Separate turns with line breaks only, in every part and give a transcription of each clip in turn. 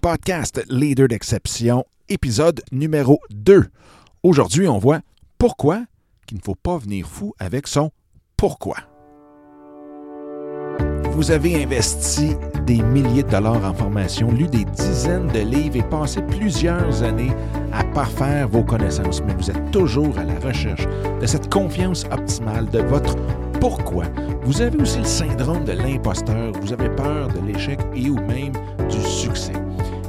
podcast Leader d'exception, épisode numéro 2. Aujourd'hui, on voit pourquoi qu'il ne faut pas venir fou avec son pourquoi. Vous avez investi des milliers de dollars en formation, lu des dizaines de livres et passé plusieurs années à parfaire vos connaissances, mais vous êtes toujours à la recherche de cette confiance optimale de votre pourquoi. Vous avez aussi le syndrome de l'imposteur, vous avez peur de l'échec et ou même du succès.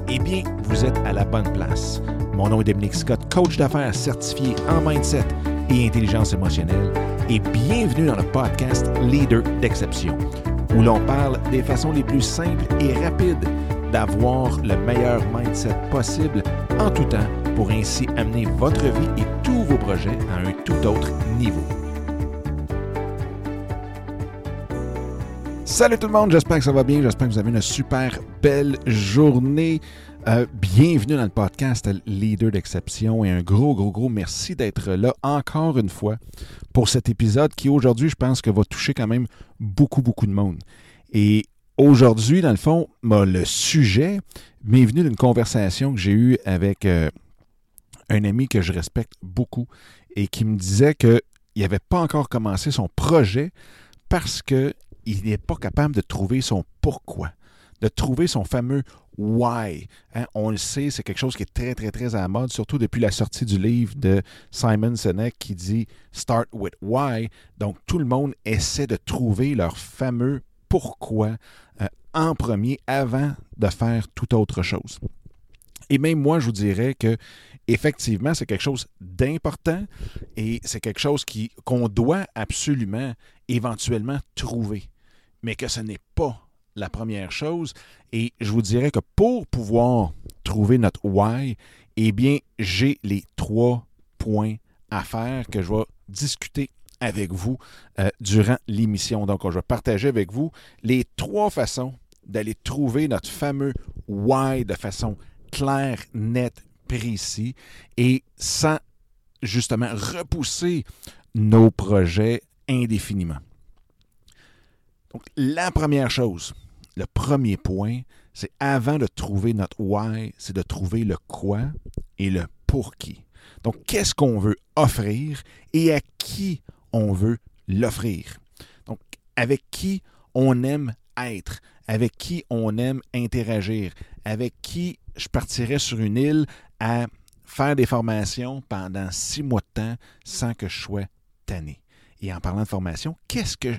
Eh bien, vous êtes à la bonne place. Mon nom est Dominique Scott, coach d'affaires certifié en mindset et intelligence émotionnelle, et bienvenue dans le podcast Leader d'exception où l'on parle des façons les plus simples et rapides d'avoir le meilleur mindset possible en tout temps pour ainsi amener votre vie et tous vos projets à un tout autre niveau. Salut tout le monde, j'espère que ça va bien, j'espère que vous avez une super belle journée. Euh, bienvenue dans le podcast Leader d'exception et un gros, gros, gros merci d'être là encore une fois pour cet épisode qui aujourd'hui, je pense que va toucher quand même beaucoup, beaucoup de monde. Et aujourd'hui, dans le fond, le sujet m'est venu d'une conversation que j'ai eue avec euh, un ami que je respecte beaucoup et qui me disait qu'il n'avait pas encore commencé son projet parce qu'il n'est pas capable de trouver son pourquoi de trouver son fameux why. Hein, on le sait, c'est quelque chose qui est très, très, très à la mode, surtout depuis la sortie du livre de Simon Sinek qui dit Start with why. Donc, tout le monde essaie de trouver leur fameux pourquoi euh, en premier avant de faire toute autre chose. Et même moi, je vous dirais que effectivement, c'est quelque chose d'important et c'est quelque chose qu'on doit absolument éventuellement trouver, mais que ce n'est pas la première chose. Et je vous dirais que pour pouvoir trouver notre why, eh bien, j'ai les trois points à faire que je vais discuter avec vous euh, durant l'émission. Donc, je vais partager avec vous les trois façons d'aller trouver notre fameux why de façon claire, nette, précis et sans justement repousser nos projets indéfiniment. Donc, la première chose, le premier point, c'est avant de trouver notre why, c'est de trouver le quoi et le pour qui. Donc, qu'est-ce qu'on veut offrir et à qui on veut l'offrir? Donc, avec qui on aime être, avec qui on aime interagir, avec qui je partirais sur une île à faire des formations pendant six mois de temps sans que je sois tanné. Et en parlant de formation, qu'est-ce que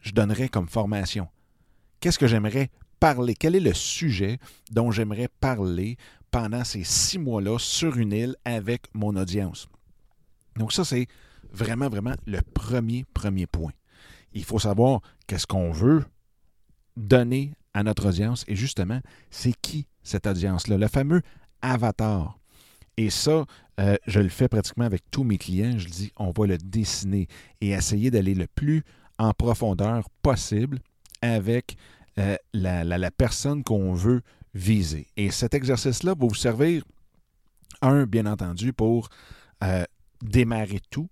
je donnerais comme formation? Qu'est-ce que j'aimerais parler? Quel est le sujet dont j'aimerais parler pendant ces six mois-là sur une île avec mon audience? Donc ça, c'est vraiment, vraiment le premier, premier point. Il faut savoir qu'est-ce qu'on veut donner à notre audience et justement, c'est qui cette audience-là? Le fameux avatar. Et ça, euh, je le fais pratiquement avec tous mes clients. Je dis, on va le dessiner et essayer d'aller le plus en profondeur possible avec euh, la, personne qu'on veut viser. Et cet exercice-là va vous servir, un, bien entendu, pour euh, démarrer tout,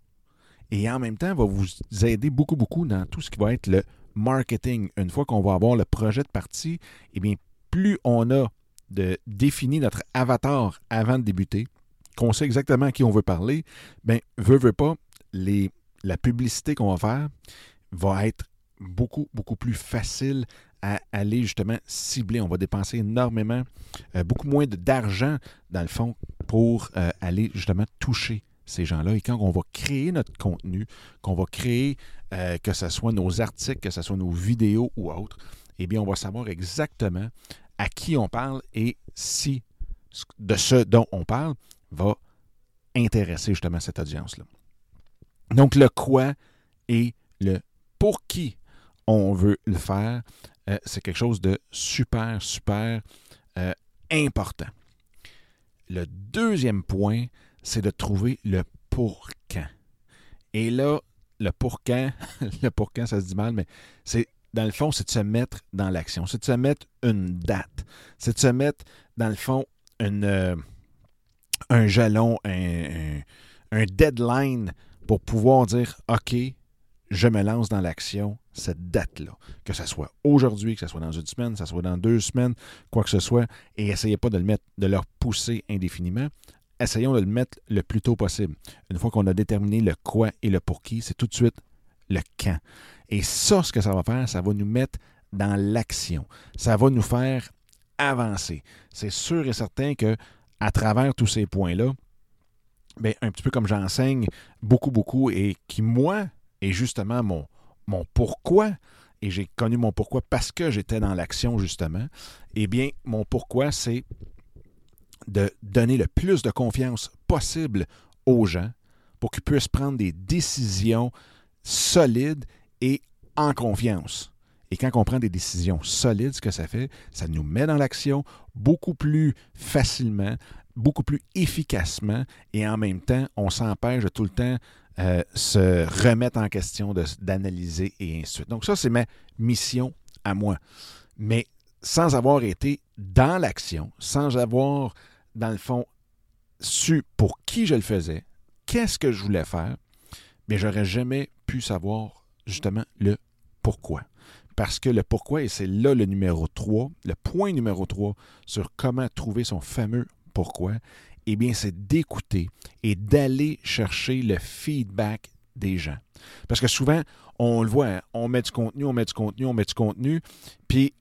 et en même temps, va vous aider beaucoup, beaucoup dans tout ce qui va être le marketing. Une fois qu'on va avoir le projet de partie, eh bien, plus on a de défini notre avatar avant de débuter, qu'on sait exactement à qui on veut parler, bien, veut, veut pas, les, la publicité qu'on va faire va être beaucoup, beaucoup plus facile à aller justement cibler. On va dépenser énormément, euh, beaucoup moins d'argent dans le fond pour euh, aller justement toucher ces gens-là. Et quand on va créer notre contenu, qu'on va créer, euh, que ce soit nos articles, que ce soit nos vidéos ou autres, eh bien, on va savoir exactement à qui on parle et si de ce dont on parle va intéresser justement cette audience-là. Donc, le quoi et le pour qui on veut le faire, euh, c'est quelque chose de super, super euh, important. Le deuxième point, c'est de trouver le pour quand. Et là, le pour quand, le pour quand, ça se dit mal, mais c'est dans le fond, c'est de se mettre dans l'action, c'est de se mettre une date, c'est de se mettre, dans le fond, euh, un jalon, un, deadline pour pouvoir dire OK, je me lance dans l'action cette date-là. Que ce soit aujourd'hui, que ce soit dans une semaine, que ce soit dans deux semaines, quoi que ce soit, et essayez pas de le mettre, de le repousser indéfiniment. Essayons de le mettre le plus tôt possible. Une fois qu'on a déterminé le quoi et le pour qui, c'est tout de suite le quand. Et ça, ce que ça va faire, ça va nous mettre dans l'action. Ça va nous faire avancer. C'est sûr et certain que à travers tous ces points-là, bien, un petit peu comme j'enseigne beaucoup, beaucoup, et qui, moi, est justement mon, mon pourquoi, et j'ai connu mon pourquoi parce que j'étais dans l'action, justement, eh bien, mon pourquoi, c'est de donner le plus de confiance possible aux gens pour qu'ils puissent prendre des décisions solides et en confiance. Et quand on prend des décisions solides, ce que ça fait, ça nous met dans l'action beaucoup plus facilement, beaucoup plus efficacement, et en même temps, on s'empêche de tout le temps euh, se remettre en question, d'analyser et ainsi de suite. Donc ça, c'est ma mission à moi. Mais sans avoir été dans l'action, sans avoir, dans le fond, su pour qui je le faisais, qu'est-ce que je voulais faire, mais j'aurais jamais pu savoir justement le pourquoi. Parce que le pourquoi, et c'est là le numéro 3, le point numéro 3 sur comment trouver son fameux pourquoi, eh bien, c'est d'écouter et d'aller chercher le feedback des gens. Parce que souvent, on le voit, hein, on met du contenu, on met du contenu, on met du contenu, puis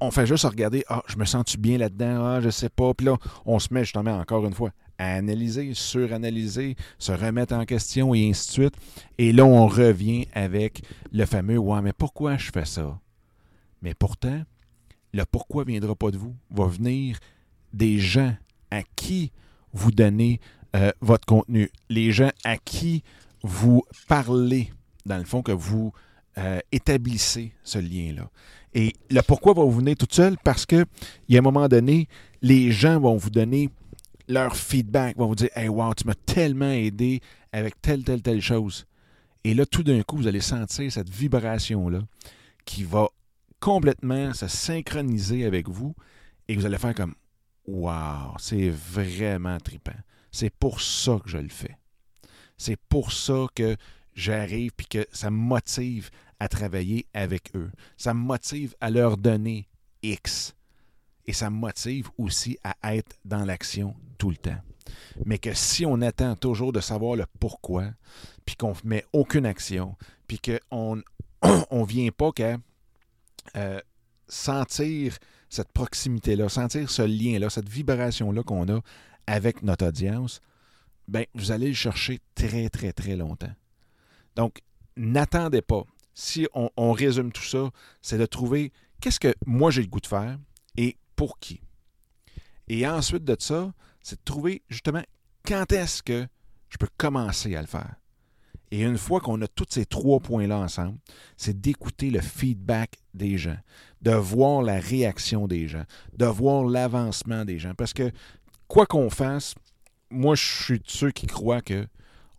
on fait juste regarder, ah, je me sens-tu bien là-dedans, ah, je sais pas, puis là, on se met justement, encore une fois, à analyser, suranalyser, se remettre en question et ainsi de suite. Et là, on revient avec le fameux Ouais, mais pourquoi je fais ça? Mais pourtant, le pourquoi ne viendra pas de vous, va venir des gens à qui vous donnez euh, votre contenu, les gens à qui vous parlez, dans le fond, que vous euh, établissez ce lien-là. Et le pourquoi va vous venir tout seul parce que, il y a un moment donné, les gens vont vous donner leur feedback, vont vous dire Hey, wow, tu m'as tellement aidé avec telle, telle, telle chose. Et là, tout d'un coup, vous allez sentir cette vibration-là qui va complètement se synchroniser avec vous et vous allez faire comme Wow, c'est vraiment trippant. C'est pour ça que je le fais. C'est pour ça que j'arrive puis que ça me motive à travailler avec eux. Ça me motive à leur donner X et ça me motive aussi à être dans l'action tout le temps. Mais que si on attend toujours de savoir le pourquoi, puis qu'on ne met aucune action, puis qu'on ne vient pas qu'à euh, sentir cette proximité-là, sentir ce lien-là, cette vibration-là qu'on a avec notre audience, ben, vous allez le chercher très, très, très longtemps. Donc, n'attendez pas. Si on, on résume tout ça, c'est de trouver qu'est-ce que moi j'ai le goût de faire et pour qui. Et ensuite de ça, c'est de trouver justement quand est-ce que je peux commencer à le faire. Et une fois qu'on a tous ces trois points-là ensemble, c'est d'écouter le feedback des gens, de voir la réaction des gens, de voir l'avancement des gens. Parce que quoi qu'on fasse, moi, je suis de ceux qui croient que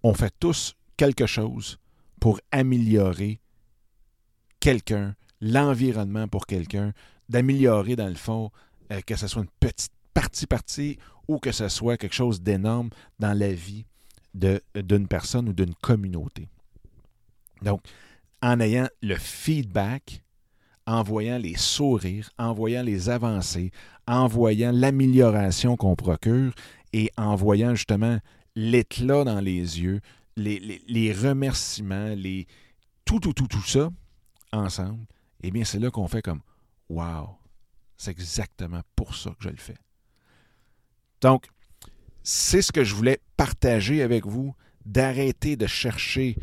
on fait tous quelque chose pour améliorer quelqu'un, l'environnement pour quelqu'un, d'améliorer dans le fond, euh, que ce soit une petite partie-partie ou que ce soit quelque chose d'énorme dans la vie d'une personne ou d'une communauté. Donc, en ayant le feedback, en voyant les sourires, en voyant les avancées, en voyant l'amélioration qu'on procure et en voyant justement l'éclat dans les yeux, les, les, remerciements, les, tout, tout, tout, tout ça ensemble, eh bien, c'est là qu'on fait comme Wow, c'est exactement pour ça que je le fais. Donc, c'est ce que je voulais partager avec vous, d'arrêter de chercher